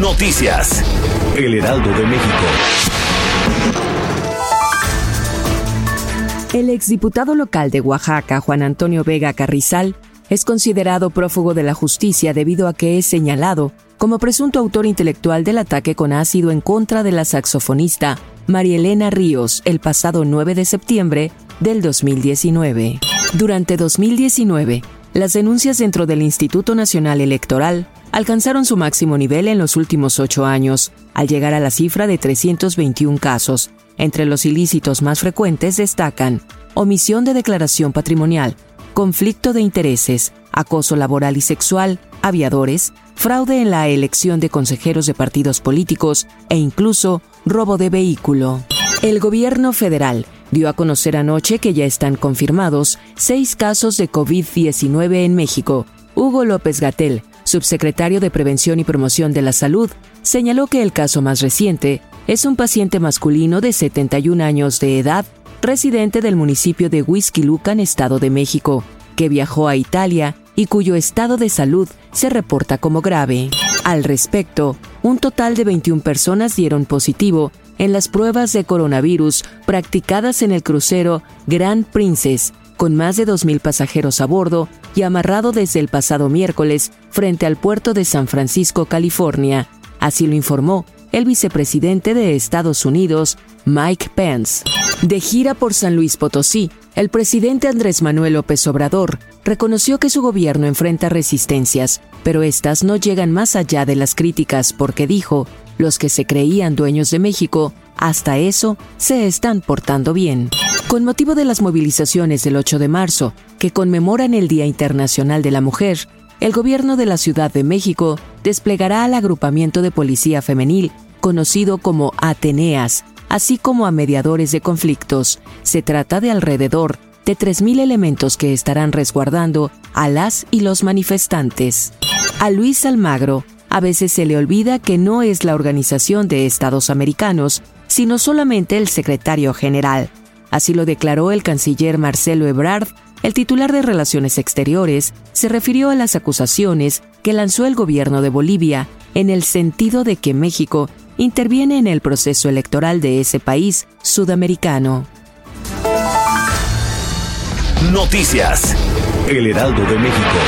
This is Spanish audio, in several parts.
Noticias. El Heraldo de México. El exdiputado local de Oaxaca, Juan Antonio Vega Carrizal, es considerado prófugo de la justicia debido a que es señalado como presunto autor intelectual del ataque con ácido en contra de la saxofonista María Elena Ríos el pasado 9 de septiembre del 2019. Durante 2019, las denuncias dentro del Instituto Nacional Electoral alcanzaron su máximo nivel en los últimos ocho años, al llegar a la cifra de 321 casos. Entre los ilícitos más frecuentes destacan omisión de declaración patrimonial, conflicto de intereses, acoso laboral y sexual, aviadores, fraude en la elección de consejeros de partidos políticos e incluso robo de vehículo. El gobierno federal dio a conocer anoche que ya están confirmados seis casos de COVID-19 en México. Hugo López Gatel, subsecretario de Prevención y Promoción de la Salud, señaló que el caso más reciente es un paciente masculino de 71 años de edad, residente del municipio de Huizquilucan, Estado de México, que viajó a Italia y cuyo estado de salud se reporta como grave. Al respecto, un total de 21 personas dieron positivo en las pruebas de coronavirus practicadas en el crucero Grand Princess, con más de 2.000 pasajeros a bordo y amarrado desde el pasado miércoles frente al puerto de San Francisco, California. Así lo informó el vicepresidente de Estados Unidos, Mike Pence. De gira por San Luis Potosí, el presidente Andrés Manuel López Obrador reconoció que su gobierno enfrenta resistencias, pero estas no llegan más allá de las críticas porque dijo, los que se creían dueños de México, hasta eso se están portando bien. Con motivo de las movilizaciones del 8 de marzo, que conmemoran el Día Internacional de la Mujer, el gobierno de la Ciudad de México desplegará al agrupamiento de policía femenil, conocido como Ateneas, así como a mediadores de conflictos. Se trata de alrededor de 3.000 elementos que estarán resguardando a las y los manifestantes. A Luis Almagro a veces se le olvida que no es la Organización de Estados Americanos, sino solamente el secretario general. Así lo declaró el canciller Marcelo Ebrard. El titular de Relaciones Exteriores se refirió a las acusaciones que lanzó el gobierno de Bolivia en el sentido de que México interviene en el proceso electoral de ese país sudamericano. Noticias. El Heraldo de México.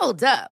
Hold up.